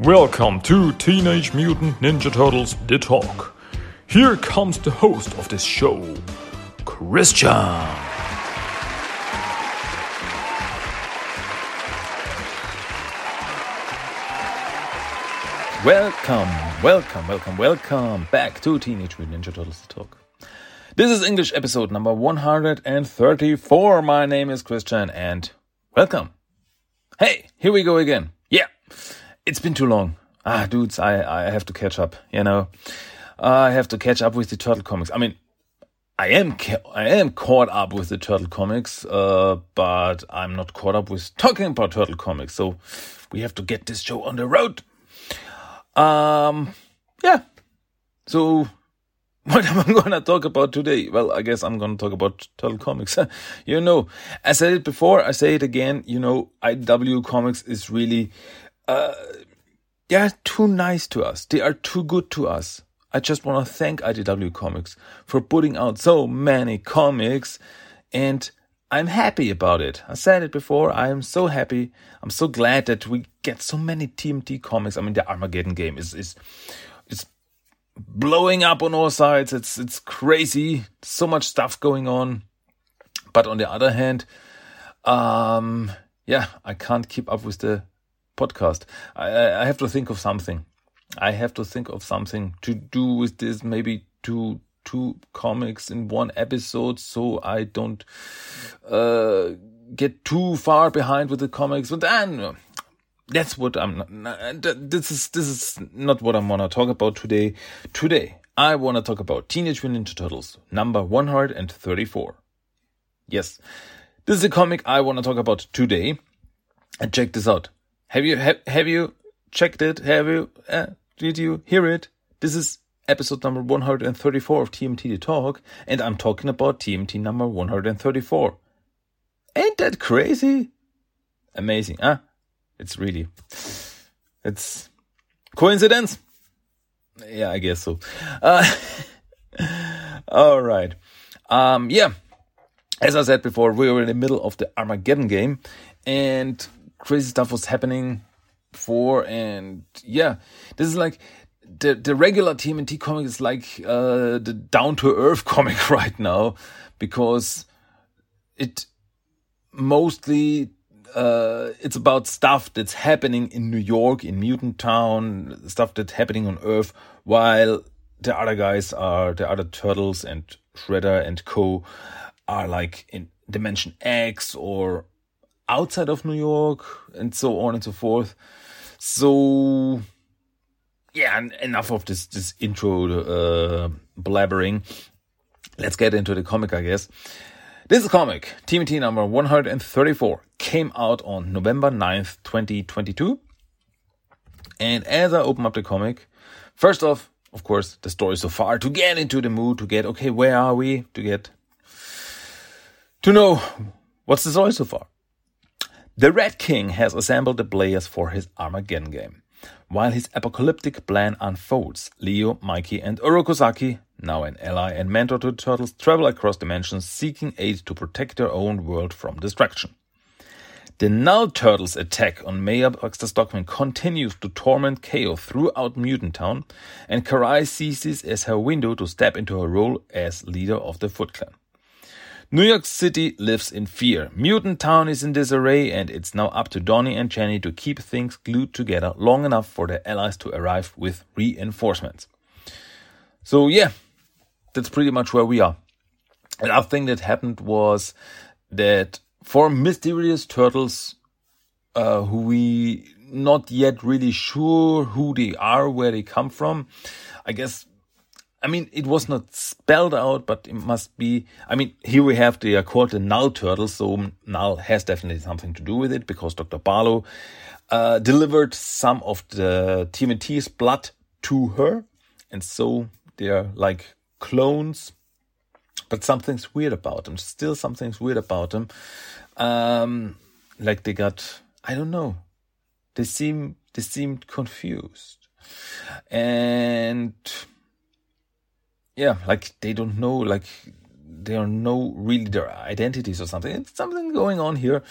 Welcome to Teenage Mutant Ninja Turtles The Talk. Here comes the host of this show, Christian. Welcome, welcome, welcome, welcome back to Teenage Mutant Ninja Turtles The Talk. This is English episode number 134. My name is Christian and welcome. Hey, here we go again. Yeah, it's been too long. Ah, dudes, I, I have to catch up, you know. I have to catch up with the Turtle comics. I mean, I am I am caught up with the Turtle comics, uh, but I'm not caught up with talking about Turtle comics. So we have to get this show on the road. Um, yeah. So what am I going to talk about today? Well, I guess I'm going to talk about Turtle Comics. you know, I said it before, I say it again. You know, IDW Comics is really, uh, they are too nice to us. They are too good to us. I just want to thank IDW Comics for putting out so many comics and I'm happy about it. I said it before. I am so happy. I'm so glad that we get so many TMT comics. I mean, the Armageddon game is, is, is blowing up on all sides. It's, it's crazy. So much stuff going on. But on the other hand, um, yeah, I can't keep up with the podcast. I, I have to think of something. I have to think of something to do with this, maybe two two comics in one episode, so I don't uh, get too far behind with the comics. But then that's what I'm. Not, this is this is not what I want to talk about today. Today I want to talk about Teenage Mutant Ninja Turtles number 134. Yes, this is a comic I want to talk about today. And check this out. Have you have, have you checked it? Have you? Uh, did you hear it? This is episode number 134 of TMT The Talk, and I'm talking about TMT number 134. Ain't that crazy? Amazing, huh? It's really, it's coincidence? Yeah, I guess so. Uh, all right. Um, yeah. As I said before, we were in the middle of the Armageddon game, and crazy stuff was happening before and yeah. This is like the the regular TMNT comic is like uh, the down to earth comic right now because it mostly uh, it's about stuff that's happening in New York in Mutant Town stuff that's happening on Earth while the other guys are the other turtles and Shredder and Co are like in Dimension X or outside of New York and so on and so forth. So yeah, enough of this this intro uh, blabbering. Let's get into the comic, I guess. This comic, TMT number 134, came out on November 9th, 2022. And as I open up the comic, first off, of course, the story so far to get into the mood, to get, okay, where are we? To get, to know what's the story so far. The Red King has assembled the players for his Armageddon game. While his apocalyptic plan unfolds, Leo, Mikey, and Oroku Saki, now an ally and mentor to the Turtles, travel across dimensions seeking aid to protect their own world from destruction. The Null Turtles' attack on Mayor Baxter Stockman continues to torment chaos throughout Mutant Town, and Karai sees this as her window to step into her role as leader of the Foot Clan. New York City lives in fear. Mutant Town is in disarray, and it's now up to Donnie and Jenny to keep things glued together long enough for their allies to arrive with reinforcements. So, yeah, that's pretty much where we are. Another thing that happened was that four mysterious turtles, uh, who we not yet really sure who they are, where they come from. I guess I mean, it was not spelled out, but it must be. I mean, here we have the uh, called the Null turtle, so Null has definitely something to do with it because Dr. Barlow uh, delivered some of the TMNT's blood to her, and so they're like clones. But something's weird about them. Still, something's weird about them. Um, like they got, I don't know. They seem they seemed confused, and yeah, like they don't know, like they are no really their identities or something. It's something going on here.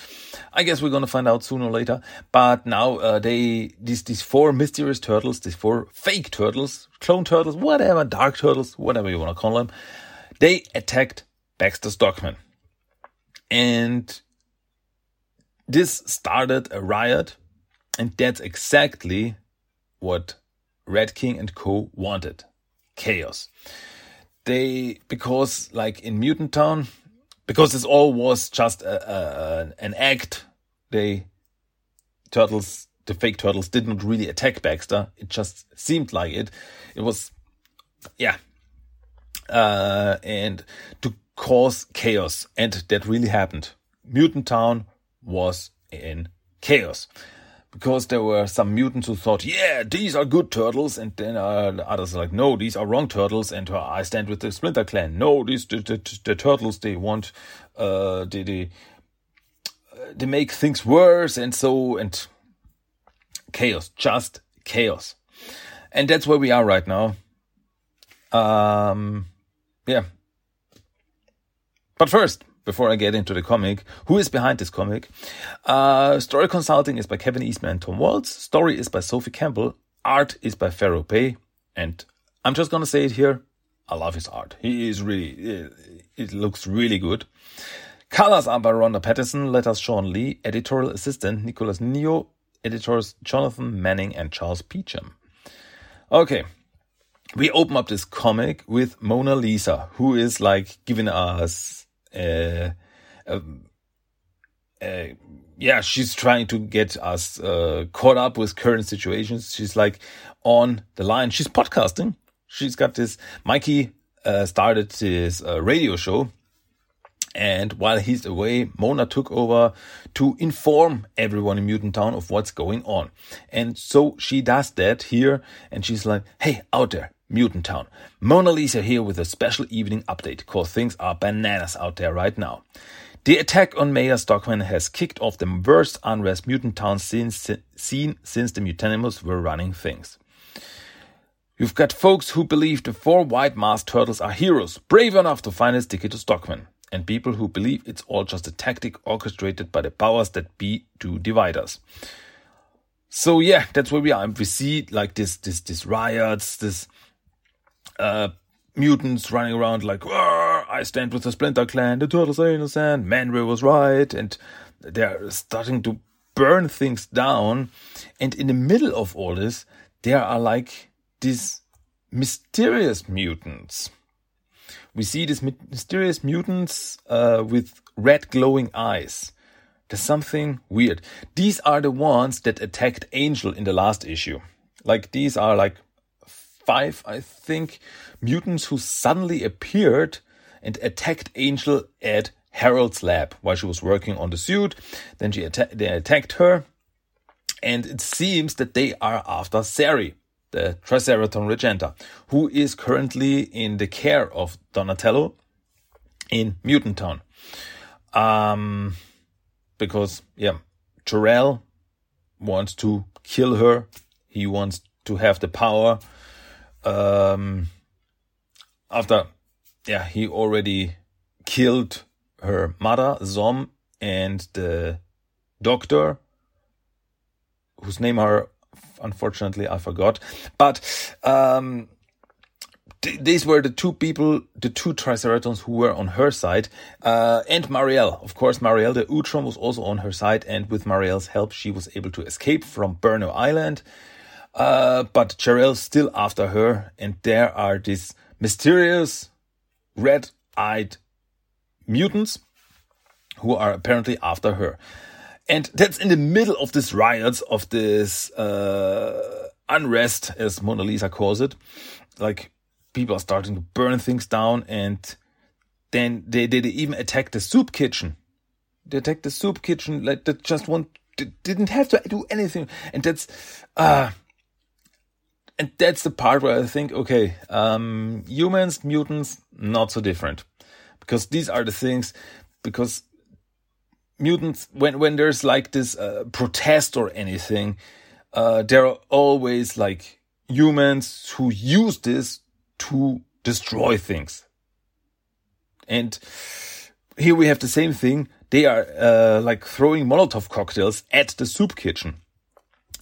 I guess we're gonna find out sooner or later. But now uh, they these these four mysterious turtles, these four fake turtles, clone turtles, whatever, dark turtles, whatever you wanna call them, they attacked Baxter Stockman, and this started a riot, and that's exactly what Red King and Co wanted chaos. They, because like in Mutant Town, because this all was just a, a, an act, they, turtles, the fake turtles did not really attack Baxter. It just seemed like it. It was, yeah. Uh, and to cause chaos. And that really happened. Mutant Town was in chaos because there were some mutants who thought, yeah, these are good turtles, and then uh, others are like, no, these are wrong turtles, and uh, I stand with the Splinter Clan. No, these the, the, the turtles they want, uh, they they, they make things worse, and so and chaos, just chaos, and that's where we are right now. Um, yeah. But first, before I get into the comic, who is behind this comic? Uh, story consulting is by Kevin Eastman and Tom Waltz. Story is by Sophie Campbell. Art is by Fero Pe. And I'm just gonna say it here. I love his art. He is really, it looks really good. Colors are by Rhonda Pattison, letters Shawn Lee, editorial assistant Nicholas Neo, editors Jonathan Manning and Charles Peacham. Okay, we open up this comic with Mona Lisa, who is like giving us uh, uh, uh, yeah, she's trying to get us uh, caught up with current situations. She's like on the line. She's podcasting. She's got this. Mikey uh, started his uh, radio show, and while he's away, Mona took over to inform everyone in Mutant Town of what's going on. And so she does that here, and she's like, "Hey, out there, Mutant Town. Mona Lisa here with a special evening update, cause things are bananas out there right now. The attack on Mayor Stockman has kicked off the worst unrest Mutant Town since, seen since the Mutanimals were running things. You've got folks who believe the four white masked turtles are heroes, brave enough to find his ticket to Stockman, and people who believe it's all just a tactic orchestrated by the powers that be to divide us. So yeah, that's where we are. And we see like this, this, this riots, this uh, mutants running around like, I stand with the Splinter Clan, the turtles are innocent, Manray was right, and they're starting to burn things down. And in the middle of all this, there are like these mysterious mutants. We see these mysterious mutants uh, with red glowing eyes. There's something weird. These are the ones that attacked Angel in the last issue. Like these are like five, I think, mutants who suddenly appeared and attacked Angel at Harold's lab while she was working on the suit. Then she they attacked her, and it seems that they are after Sari, the Triceraton Regenta, who is currently in the care of Donatello in Mutant Town. Um, because yeah, Jor-El wants to kill her. He wants to have the power um, after, yeah, he already killed her mother, Zom, and the doctor, whose name are unfortunately I forgot. But um, th- these were the two people, the two Triceratons who were on her side, uh, and Marielle. Of course, Marielle the Utrom was also on her side, and with Marielle's help, she was able to escape from Burnow Island. Uh, but Jor-El's still after her, and there are these mysterious red eyed mutants who are apparently after her. And that's in the middle of this riots, of this uh, unrest, as Mona Lisa calls it. Like people are starting to burn things down, and then they, they, they even attack the soup kitchen. They attack the soup kitchen, like they just want, they didn't have to do anything. And that's, uh, and that's the part where I think, okay, um, humans, mutants, not so different, because these are the things. Because mutants, when when there's like this uh, protest or anything, uh, there are always like humans who use this to destroy things. And here we have the same thing. They are uh, like throwing Molotov cocktails at the soup kitchen.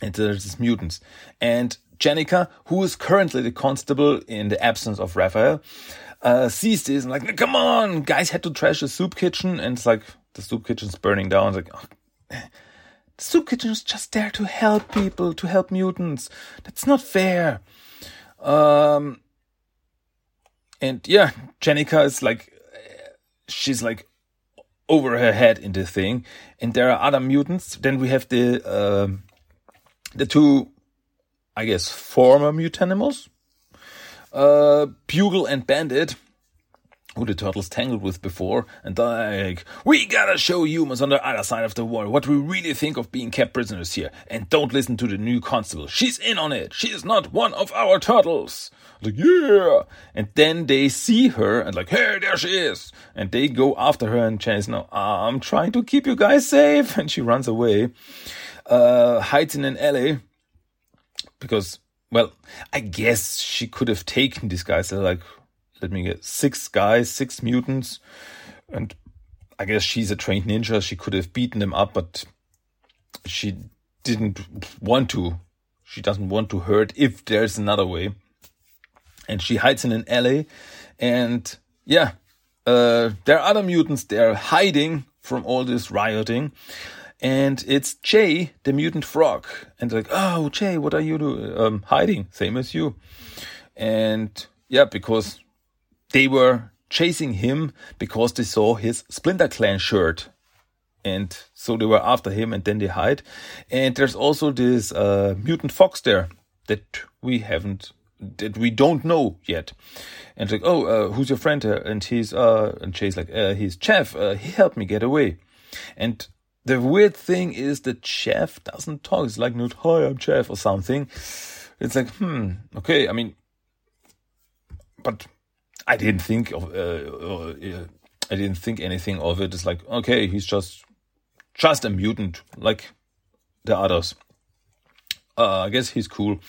And there's these mutants. And Jennika, who is currently the constable in the absence of Raphael, uh, sees this and like, come on, guys had to trash the soup kitchen. And it's like, the soup kitchen's burning down. It's like, oh, the soup kitchen is just there to help people, to help mutants. That's not fair. Um, and yeah, Jennika is like, she's like over her head in the thing. And there are other mutants. Then we have the, uh, the two, I guess, former mutanimals, uh, Bugle and Bandit who the turtles tangled with before, and like, we gotta show humans on the other side of the wall what we really think of being kept prisoners here, and don't listen to the new constable. She's in on it. She is not one of our turtles. Like, yeah. And then they see her and like, hey, there she is. And they go after her and Jenny's no, I'm trying to keep you guys safe. And she runs away, uh, hides in an alley because, well, I guess she could have taken these guys. They're like, let me get six guys, six mutants, and I guess she's a trained ninja. She could have beaten them up, but she didn't want to. She doesn't want to hurt if there's another way. And she hides in an alley, and yeah, uh, there are other mutants. They're hiding from all this rioting, and it's Jay, the mutant frog, and like, oh, Jay, what are you doing? Um, hiding, same as you. And yeah, because they were chasing him because they saw his Splinter Clan shirt. And so they were after him and then they hide. And there's also this uh, mutant fox there that we haven't, that we don't know yet. And like, oh, uh, who's your friend? And he's, uh, and Jay's like, uh, he's Jeff. Uh, he helped me get away. And the weird thing is that Jeff doesn't talk. It's like, not, hi, I'm Jeff or something. It's like, hmm, okay. I mean, but I didn't think of uh, uh, I didn't think anything of it. It's like okay, he's just just a mutant like the others. Uh, I guess he's cool.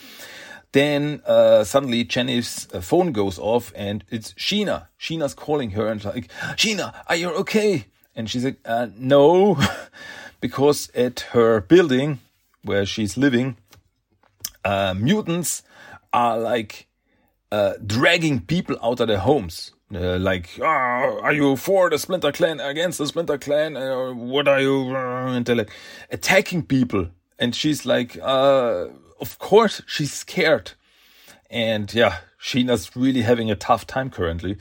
Then uh, suddenly Jenny's uh, phone goes off and it's Sheena. Sheena's calling her and like, Sheena, are you okay? And she's like, uh, no, because at her building where she's living, uh, mutants are like uh, dragging people out of their homes. Uh, like, oh, are you for the Splinter Clan, against the Splinter Clan? Uh, what are you? And they're like attacking people. And she's like, uh, of course she's scared. And yeah, Sheena's really having a tough time currently.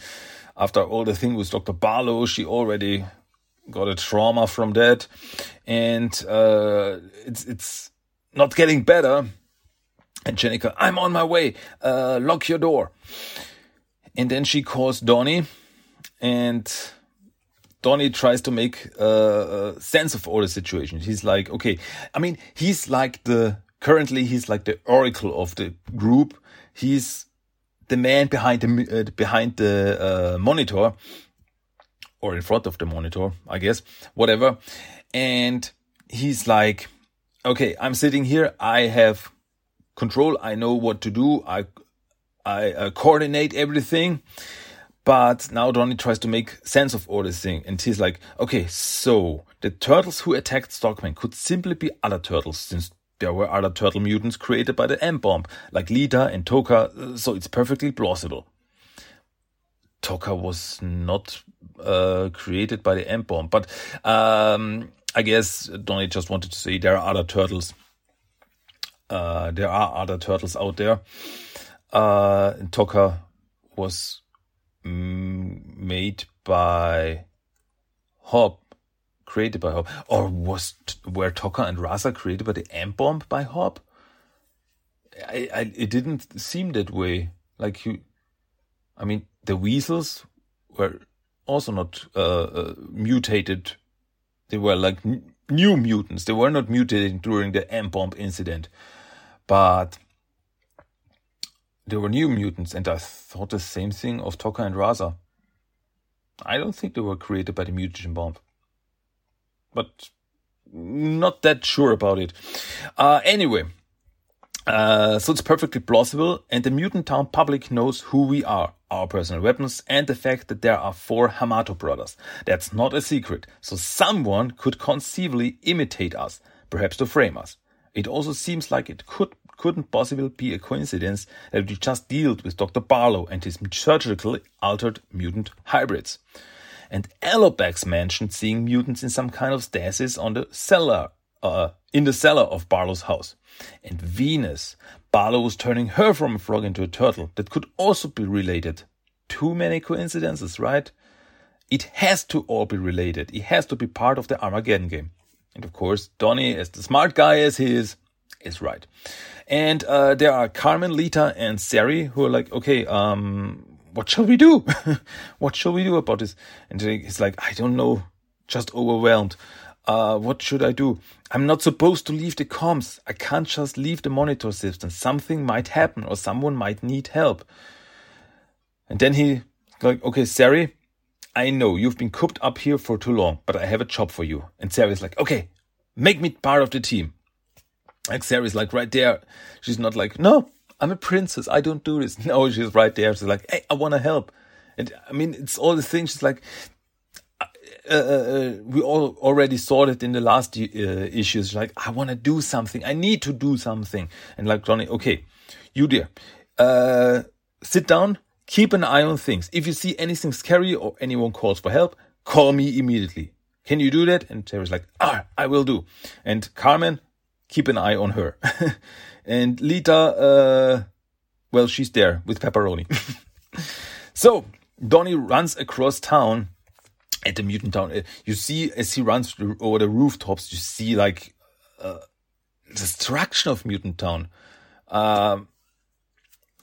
After all the thing with Dr. Barlow, she already got a trauma from that. And, uh, it's, it's not getting better and Jennika, I'm on my way. Uh, lock your door. And then she calls Donnie, and Donnie tries to make uh, sense of all the situation. He's like, okay, I mean, he's like the currently he's like the oracle of the group. He's the man behind the uh, behind the uh, monitor or in front of the monitor, I guess, whatever. And he's like, okay, I'm sitting here. I have control. I know what to do. I I uh, coordinate everything. But now Donnie tries to make sense of all this thing, and he's like, okay, so the turtles who attacked Stockman could simply be other turtles, since there were other turtle mutants created by the M bomb, like Lita and Tokka, so it's perfectly plausible. Tokka was not uh, created by the M bomb, but um, I guess Donnie just wanted to say there are other turtles uh, there are other turtles out there. Uh, was mm, made by Hob, created by Hob, or was were Tokka and Rahzar created by the M bomb by Hob? I, I, it didn't seem that way. Like you, I mean, the weasels were also not uh, uh, mutated. They were like new mutants. They were not mutated during the M bomb incident. But there were new mutants, and I thought the same thing of Tokka and Rahzar. I don't think they were created by the mutation bomb. But not that sure about it. Uh, anyway, uh, so it's perfectly plausible, and the mutant town public knows who we are. Our personal weapons, and the fact that there are four Hamato brothers. That's not a secret, so someone could conceivably imitate us, perhaps to frame us. It also seems like it could couldn't possibly be a coincidence that we just dealt with Dr. Barlow and his surgically altered mutant hybrids. And Alopex mentioned seeing mutants in some kind of stasis on the cellar, uh, in the cellar of Barlow's house. And Venus, Barlow was turning her from a frog into a turtle. That could also be related. Too many coincidences, right? It has to all be related. It has to be part of the Armageddon game. And of course, Donnie, as the smart guy as he is, is right. And uh, there are Carmen, Lita, and Sari who are like, okay, um, what shall we do? what shall we do about this? And he's like, I don't know, just overwhelmed. Uh, what should I do? I'm not supposed to leave the comms. I can't just leave the monitor system. Something might happen or someone might need help. And then he like, okay, Sari, I know you've been cooped up here for too long, but I have a job for you. And Sari's like, okay, make me part of the team. Like Sari's like right there. She's not like, no, I'm a princess. I don't do this. No, she's right there. She's like, hey, I want to help. And I mean, it's all the things. She's like, uh, uh, uh we all already saw it in the last uh, issues. Like, I want to do something. I need to do something. And like Johnny, okay, you dear, uh, sit down, keep an eye on things. If you see anything scary or anyone calls for help, call me immediately. Can you do that? And Terry's like, ah, I will do. And Carmen, keep an eye on her. and Lita, uh, well, she's there with pepperoni. so Donnie runs across town at the mutant town. Uh, you see, as he runs over the rooftops, you see like uh, destruction of mutant town. Um,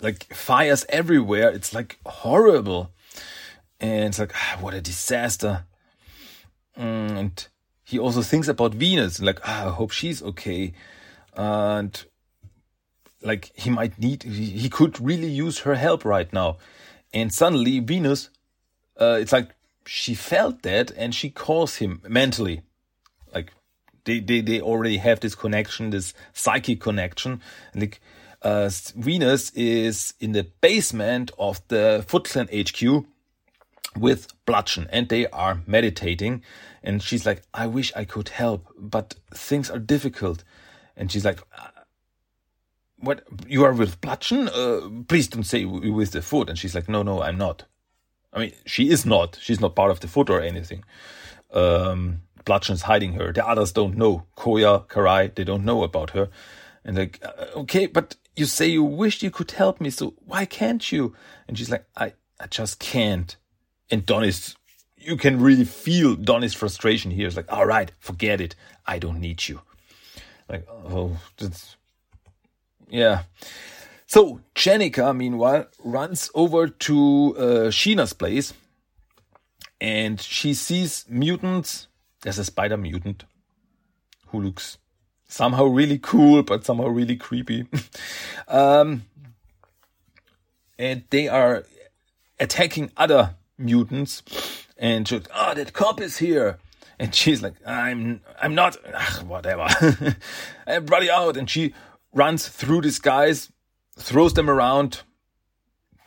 like fires everywhere. It's like horrible. And it's like, ah, what a disaster. Mm, and he also thinks about Venus, like, ah, I hope she's okay. And like he might need, he could really use her help right now. And suddenly Venus, uh, it's like she felt that and she calls him mentally. Like they, they, they already have this connection, this psychic connection. And like, uh, Venus is in the basement of the Foot Clan HQ with Bludgeon and they are meditating. And she's like, I wish I could help, but things are difficult. And she's like, uh, what, you are with Bludgeon? Uh, please don't say with the foot. And she's like, no, no, I'm not. I mean, she is not. She's not part of the foot or anything. Um, Bludgeon's hiding her. The others don't know. Koya, Karai, they don't know about her. And like, uh, okay, but you say you wished you could help me, so why can't you? And she's like, I, I just can't. And Donnie's, you can really feel Donnie's frustration here. It's like, all right, forget it. I don't need you. Like, oh, that's, yeah. So Jennika, meanwhile, runs over to uh, Sheena's place and she sees mutants. There's a spider mutant who looks somehow really cool, but somehow really creepy. um, and they are attacking other mutants and she oh that cop is here and she's like i'm i'm not ugh, whatever I brought you out and she runs through these guys throws them around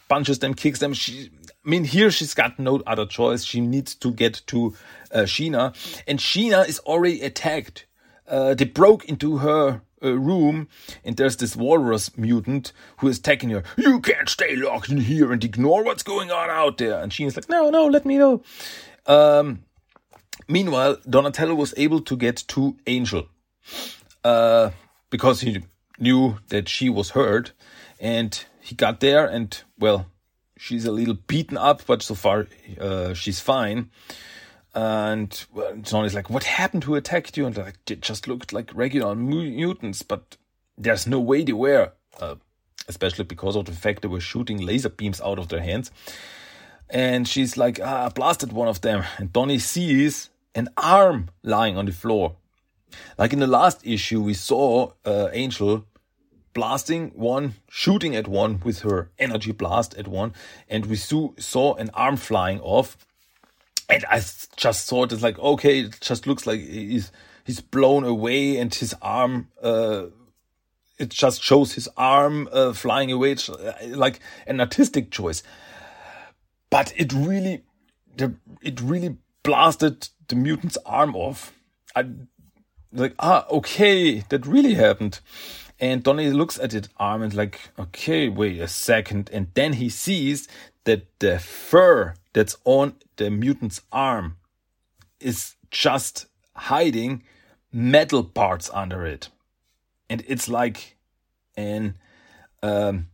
punches them kicks them she I mean, here she's got no other choice. She needs to get to uh, Sheena, and Sheena is already attacked. Uh, they broke into her uh, room, and there's this walrus mutant who is attacking her. You can't stay locked in here and ignore what's going on out there. And she's like, no, no, let me know. Um, meanwhile, Donatello was able to get to Angel uh, because he knew that she was hurt, and he got there, and well, she's a little beaten up, but so far uh, she's fine. And John is like, "What happened? Who attacked you?" And like, it just looked like regular mutants, but there's no way they were, uh, especially because of the fact they were shooting laser beams out of their hands. And she's like, "Ah, I blasted one of them." And Donnie sees an arm lying on the floor. Like in the last issue, we saw uh, Angel blasting one, shooting at one with her energy blast at one, and we saw an arm flying off and I just thought it's like okay, it just looks like he's he's blown away, and his arm. Uh, it just shows his arm uh, flying away, it's uh, like an artistic choice. but it really, it really blasted the mutant's arm off. I like, ah, okay, that really happened. And Donnie looks at it arm and like, okay, wait a second. And then he sees that the fur that's on the mutant's arm is just hiding metal parts under it. And it's like an um,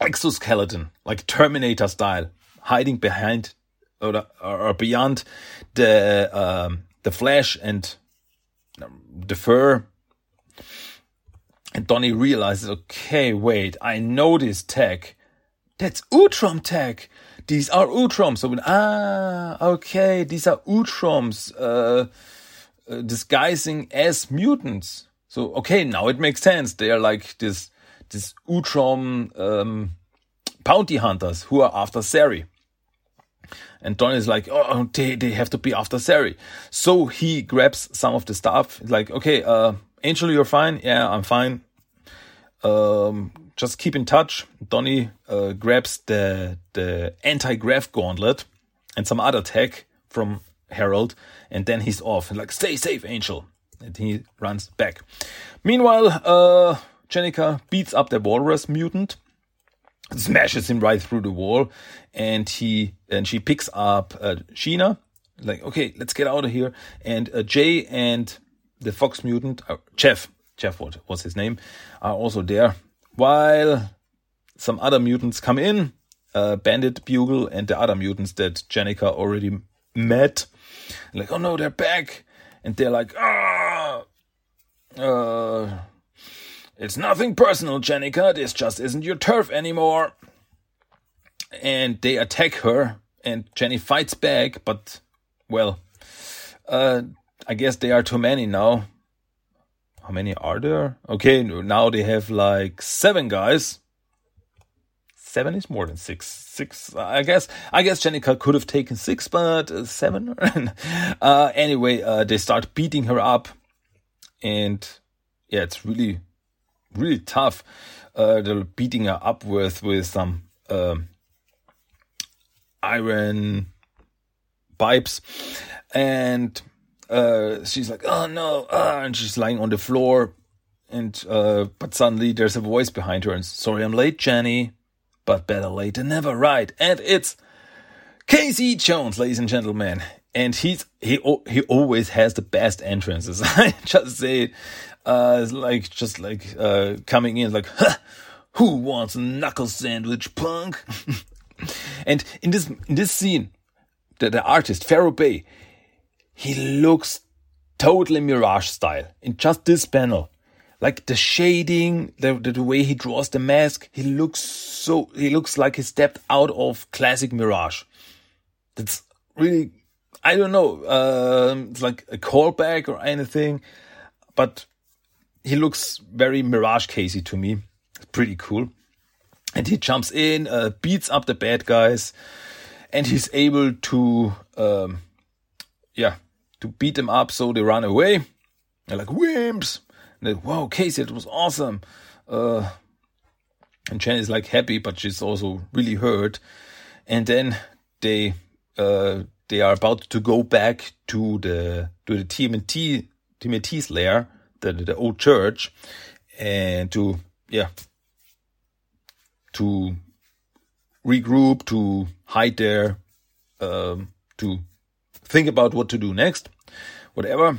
exoskeleton, like Terminator style, hiding behind or, or beyond the um, the flesh and the fur. And Donnie realizes, okay, wait, I know this tech. That's Utrom tech. These are Utroms. So, ah, okay, these are Utroms uh, uh, disguising as mutants. So, okay, now it makes sense. They are like this, this Utrom um, bounty hunters who are after Sari. And Don is like, oh, they, they have to be after Sari. So he grabs some of the stuff. like, okay, uh, Angel, you're fine. Yeah, I'm fine. Um, just keep in touch. Donnie uh, grabs the the anti-grav gauntlet and some other tech from Harold, and then he's off. And like, stay safe, Angel. And he runs back. Meanwhile, uh, Jennika beats up the walrus mutant, smashes him right through the wall, and he and she picks up uh, Sheena. Like, okay, let's get out of here. And uh, Jay and the fox mutant, uh, Jeff, Jeff, what was his name, are also there while some other mutants come in, uh, Bandit, Bugle, and the other mutants that Jennika already met. Like, oh no, they're back. And they're like, ah, uh, it's nothing personal, Jennika. This just isn't your turf anymore. And they attack her, and Jenny fights back, but, well, uh, I guess they are too many now how many are there? Okay, now they have like seven guys. Seven is more than six. Six, I guess. I guess Jennika could have taken six, but uh, seven. uh, anyway, uh, they start beating her up, and yeah, it's really, really tough. Uh, they're beating her up with with some um, iron pipes, and uh, she's like, "Oh no!" Uh, and she's lying on the floor, and uh, but suddenly there's a voice behind her, and sorry, I'm late, Jenny, but better late than never, right? And it's Casey Jones, ladies and gentlemen, and he's he he always has the best entrances. I just say it, uh, it's like just like uh, coming in like, "Who wants a knuckle sandwich, punk?" and in this in this scene, the, the artist Fero Pe he looks totally Mirage style in just this panel. Like the shading, the, the, way he draws the mask, he looks so, he looks like he stepped out of classic Mirage. That's really, I don't know, um, it's like a callback or anything, but he looks very Mirage Casey to me. It's pretty cool. And he jumps in, uh, beats up the bad guys, and he's able to, um, yeah, to beat them up so they run away. They're like, wimps! And they, wow, Casey, it was awesome. Uh, and Jen is like happy, but she's also really hurt. And then they uh, they are about to go back to the to the TMNT TMNT's lair, the the old church, and to yeah to regroup, to hide there, um, to think about what to do next, whatever.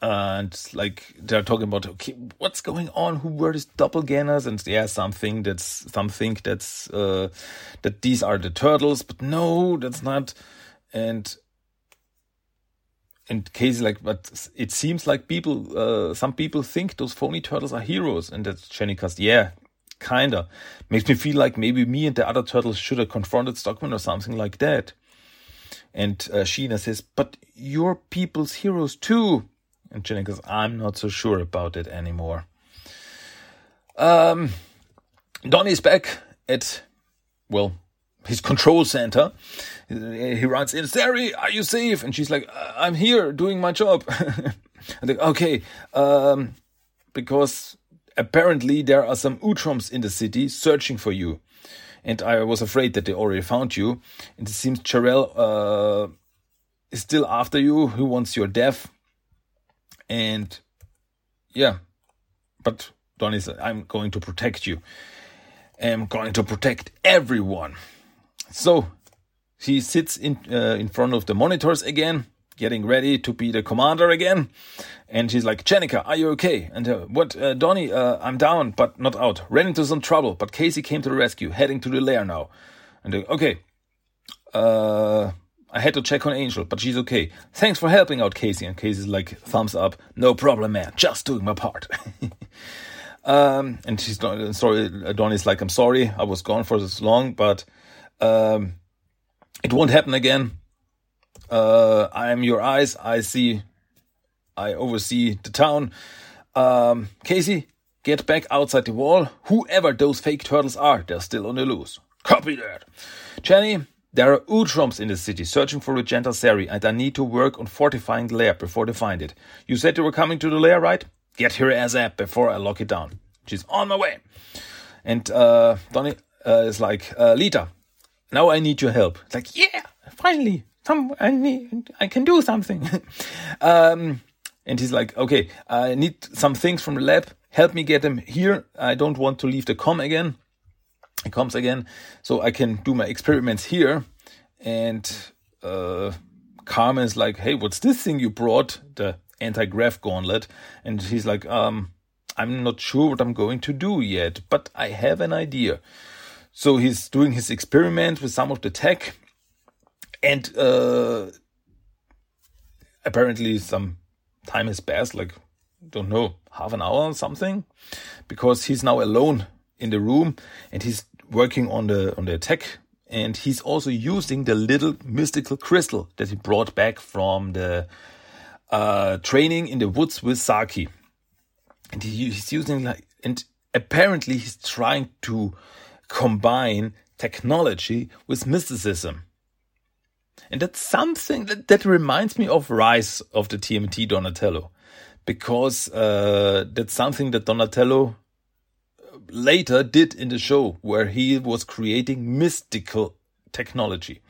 And like they're talking about, okay, what's going on? Who were these doppelgangers? And yeah, something that's something that's uh, that these are the turtles, but no, that's not. And in case like, but it seems like people, uh, some people think those phony turtles are heroes, and that's Jenny Cast. Yeah, kinda makes me feel like maybe me and the other turtles should have confronted Stockman or something like that. And uh, Sheena says, But you're people's heroes too. And Jenny goes, I'm not so sure about it anymore. Um, Donnie's back at, well, his control center. He runs in, Sari, are you safe? And she's like, I'm here doing my job. and like, okay, um, because apparently there are some Utroms in the city searching for you. And I was afraid that they already found you. And it seems Jarell uh, is still after you. Who wants your death? And yeah, but Donnie said, I'm going to protect you. I'm going to protect everyone. So he sits in uh, in front of the monitors again, getting ready to be the commander again. And she's like, Jennika, are you okay? And uh, what, uh, Donnie, uh, I'm down, but not out. Ran into some trouble, but Casey came to the rescue, heading to the lair now. And uh, okay, uh, I had to check on Angel, but she's okay. Thanks for helping out Casey. And Casey's like, thumbs up. No problem, man. Just doing my part. um, and she's sorry. Donnie's like, I'm sorry. I was gone for this long, but um, it won't happen again. Uh, I am your eyes. I see. I oversee the town. Um, Casey, get back outside the wall. Whoever those fake turtles are, they're still on the loose. Copy that. Jenny, there are Utroms in the city searching for Regenta Sari, and I need to work on fortifying the lair before they find it. You said you were coming to the lair, right? Get her ass up before I lock it down. She's on my way. And uh, Donnie uh, is like, uh, Lita, now I need your help. It's like, yeah, finally, some I need, I can do something. um, and he's like, okay, I need some things from the lab. Help me get them here. I don't want to leave the com again. It comes again, so I can do my experiments here. And uh, Carmen's like, hey, what's this thing you brought? The anti-grav gauntlet. And he's like, um, I'm not sure what I'm going to do yet, but I have an idea. So he's doing his experiment with some of the tech, and uh, apparently some time has passed, like don't know, half an hour or something, because he's now alone in the room and he's working on the on the tech, and he's also using the little mystical crystal that he brought back from the uh, training in the woods with Saki, and he, he's using like and apparently he's trying to combine technology with mysticism. And that's something that, that reminds me of Rise of the TMT Donatello, because uh, that's something that Donatello uh, later did in the show, where he was creating mystical technology,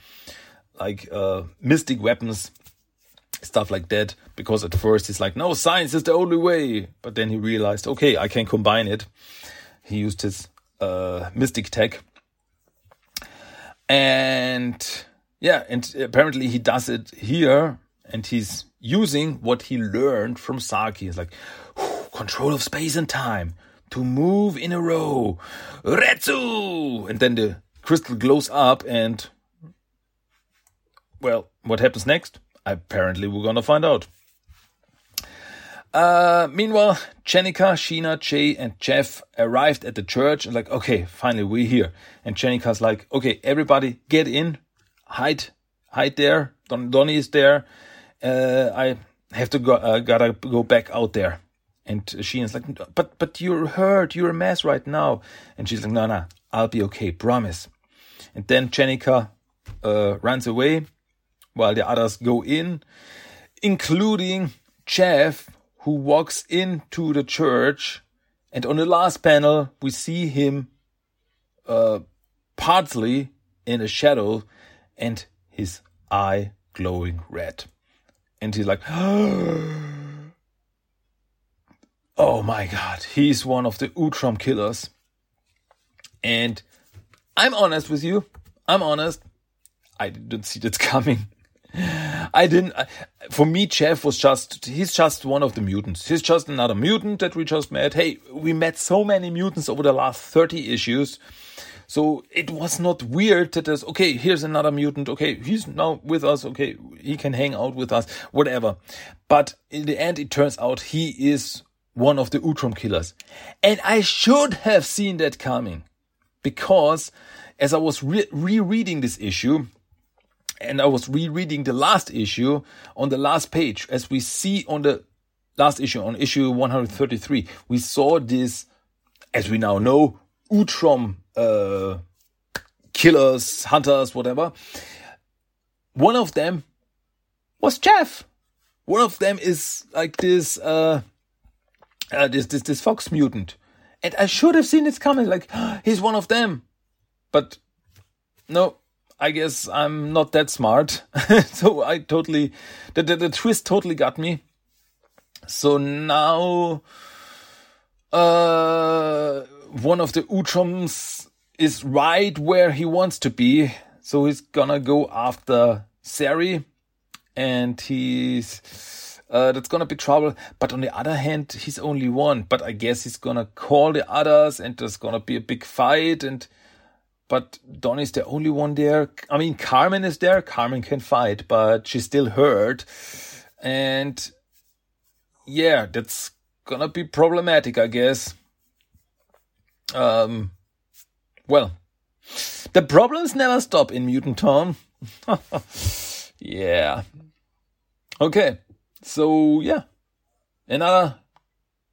like uh, mystic weapons, stuff like that. Because at first he's like, no, science is the only way. But then he realized, okay, I can combine it. He used his uh, Mystic Tech. And yeah, and apparently he does it here and he's using what he learned from Saki. He's like, control of space and time to move in a row. Retsu! And then the crystal glows up and well, what happens next? Apparently we're gonna find out. Uh, meanwhile, Jennika, Sheena, Jay, and Jeff arrived at the church and like, okay, finally we're here. And Jennika's like, okay, everybody get in, hide, hide there. Don Donnie is there. Uh, I have to go, uh, gotta go back out there. And Sheena's like, but, but you're hurt. You're a mess right now. And she's like, no, no, I'll be okay. Promise. And then Jennika uh, runs away while the others go in, including Jeff, who walks into the church, and on the last panel we see him uh, partly in a shadow, and his eye glowing red, and he's like, "Oh my God, he's one of the Utrom killers." And I'm honest with you. I'm honest. I didn't see that coming. I didn't. For me, Jeff was just, he's just one of the mutants. He's just another mutant that we just met. Hey, we met so many mutants over the last 30 issues. So it was not weird that there's, okay, here's another mutant. Okay, he's now with us. Okay, he can hang out with us, whatever. But in the end, it turns out he is one of the Utrom killers. And I should have seen that coming because as I was re- rereading this issue, and I was rereading the last issue on the last page, as we see on the last issue, on issue 133, we saw this, as we now know, Utrom uh, killers, hunters, whatever. One of them was Jeff. One of them is like this, uh, uh, this, this, this fox mutant. And I should have seen it coming, like, he's one of them. But no, I guess I'm not that smart. so I totally, the, the, the twist totally got me. So now, uh, one of the Utroms is right where he wants to be. So he's gonna go after Sari and he's, uh, that's gonna be trouble. But on the other hand, he's only one. But I guess he's gonna call the others and there's gonna be a big fight and, but Donnie's the only one there. I mean, Carmen is there. Carmen can fight, but she's still hurt. And yeah, that's gonna be problematic, I guess. Um, well, the problems never stop in Mutant Town. yeah. Okay. So yeah, another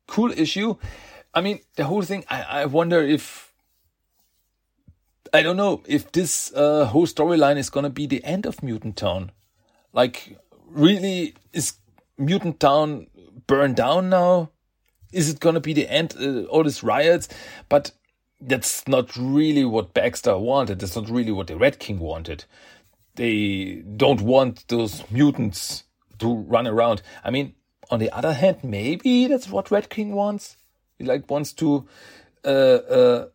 cool issue. I mean, the whole thing. I, I wonder if I don't know if this uh, whole storyline is gonna be the end of Mutant Town. Like, really, is Mutant Town burned down now? Is it gonna be the end? Uh, all these riots, but that's not really what Baxter wanted. That's not really what the Red King wanted. They don't want those mutants to run around. I mean, on the other hand, maybe that's what Red King wants. He like wants to, uh, uh,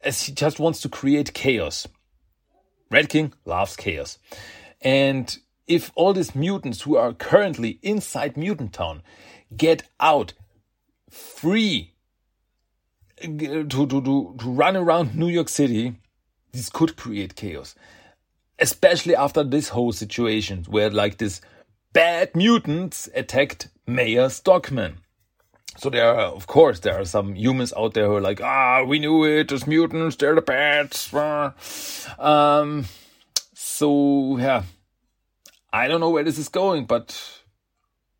as he just wants to create chaos. Red King loves chaos, and if all these mutants who are currently inside Mutant Town get out free to, to, to, to run around New York City, this could create chaos. Especially after this whole situation where like this bad mutants attacked Mayor Stockman. So there are, of course, there are some humans out there who are like, ah, we knew it, there's mutants, they're the bats. Um, so yeah, I don't know where this is going, but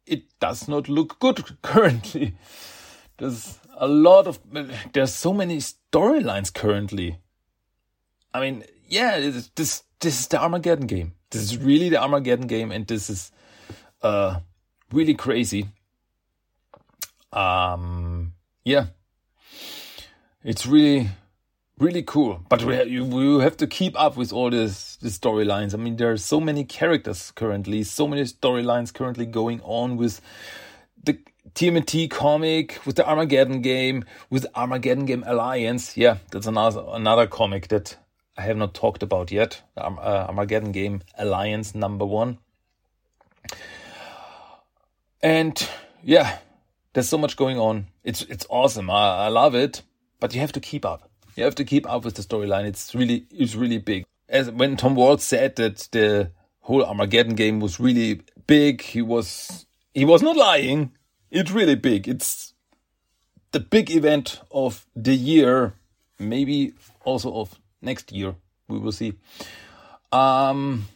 it does not look good currently. There's a lot of there's so many storylines currently. I mean, yeah, this this is the Armageddon game. This is really the Armageddon game, and this is uh really crazy. Um, yeah, it's really really cool. But we you, have to keep up with all this the storylines. I mean, there are so many characters currently, so many storylines currently going on with the TMNT comic, with the Armageddon game, with the Armageddon game Alliance. Yeah, that's another another comic that I have not talked about yet. The uh, Armageddon game Alliance number one. And yeah, there's so much going on. It's it's awesome. I, I love it, but you have to keep up. You have to keep up with the storyline. It's really it's really big. As when Tom Waltz said that the whole Armageddon game was really big, he was he was not lying. It's really big. It's the big event of the year, maybe also of next year. We will see. Um,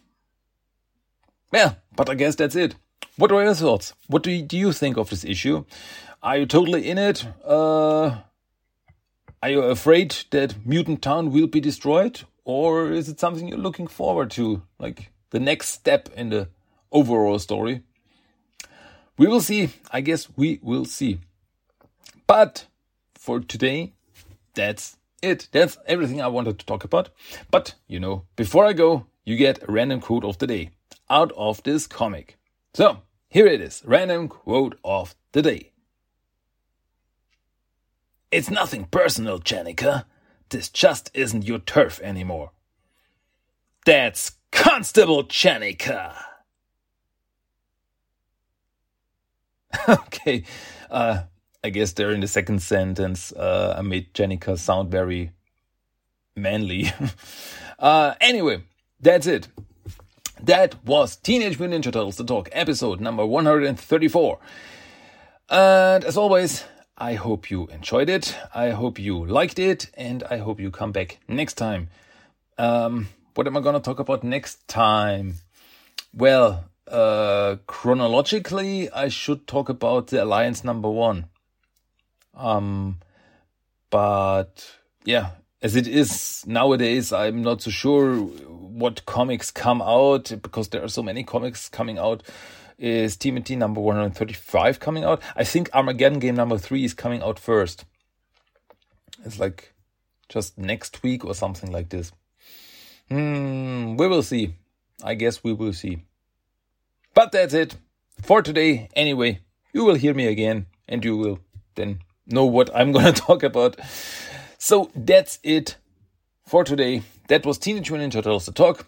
yeah, but I guess that's it. What are your thoughts? What do you, do you think of this issue? Are you totally in it? Uh, are you afraid that Mutant Town will be destroyed? Or is it something you're looking forward to? Like the next step in the overall story? We will see. I guess we will see. But for today, that's it. That's everything I wanted to talk about. But, you know, before I go, you get a random quote of the day out of this comic. So, here it is random quote of the day. It's nothing personal, Jennika. This just isn't your turf anymore. That's Constable Jennika. okay, uh, I guess there in the second sentence, uh, I made Jennika sound very manly. uh, anyway, that's it. That was Teenage Mutant Ninja Turtles The Talk, episode number 134. And as always, I hope you enjoyed it. I hope you liked it, and I hope you come back next time. Um, what am I gonna talk about next time? Well, uh, chronologically, I should talk about the Alliance number one. Um, but yeah, as it is nowadays, I'm not so sure what comics come out because there are so many comics coming out. Is TMNT number 135 coming out? I think Armageddon game number three is coming out first. It's like just next week or something like this. Hmm, we will see. I guess we will see. But that's it for today. Anyway, you will hear me again and you will then know what I'm gonna talk about. So that's it for today. That was Teenage Mutant Turtles The Talk.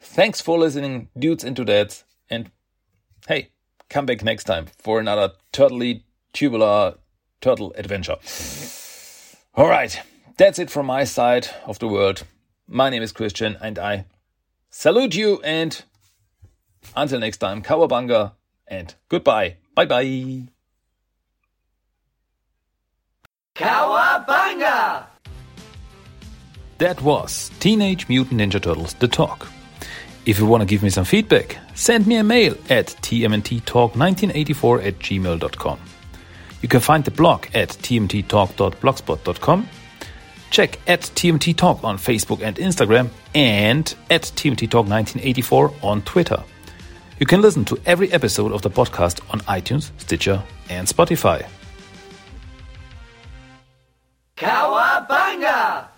Thanks for listening, dudes and dudettes. And hey, come back next time for another turtly tubular turtle adventure. All right, that's it from my side of the world. My name is Christian and I salute you and until next time, Cowabunga and goodbye. Bye bye. Cowabunga! That was Teenage Mutant Ninja Turtles The Talk. If you want to give me some feedback, send me a mail at tmnttalk1984 at gmail.com. You can find the blog at tmnttalk.blogspot.com. Check at TMNT Talk on Facebook and Instagram and at TMNT Talk 1984 on Twitter. You can listen to every episode of the podcast on iTunes, Stitcher, and Spotify. Cowabunga!